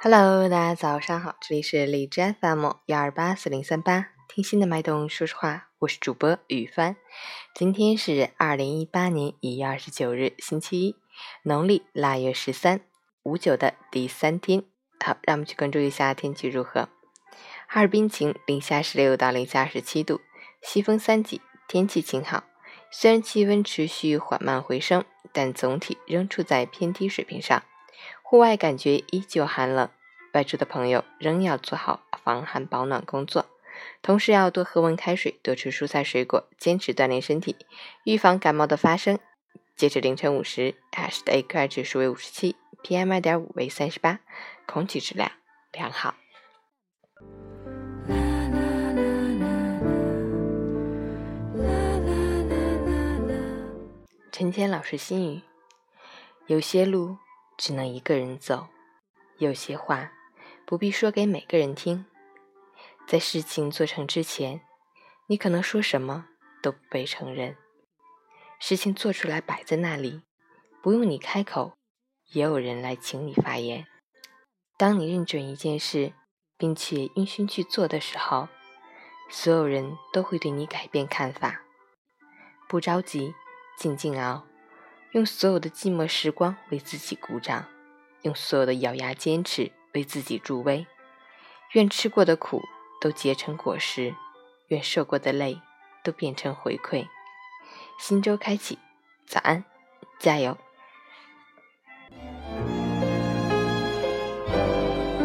Hello，大家早上好，这里是荔枝 FM 幺二八四零三八，听心的脉动说实话，我是主播雨帆。今天是二零一八年一月二十九日，星期一，农历腊月十三，五九的第三天。好，让我们去关注一下天气如何。哈尔滨晴，零下十六到零下十七度，西风三级，天气晴好。虽然气温持续缓慢回升，但总体仍处在偏低水平上，户外感觉依旧寒冷。外出的朋友仍要做好防寒保暖工作，同时要多喝温开水，多吃蔬菜水果，坚持锻炼身体，预防感冒的发生。截至凌晨五时，ASH 的 AQI 指数为五十七，PM 二点五为三十八，空气质量良好。陈谦老师心语：有些路只能一个人走，有些话不必说给每个人听。在事情做成之前，你可能说什么都不被承认；事情做出来摆在那里，不用你开口，也有人来请你发言。当你认准一件事，并且用心去做的时候，所有人都会对你改变看法。不着急。静静熬，用所有的寂寞时光为自己鼓掌，用所有的咬牙坚持为自己助威。愿吃过的苦都结成果实，愿受过的累都变成回馈。新周开启，早安，加油！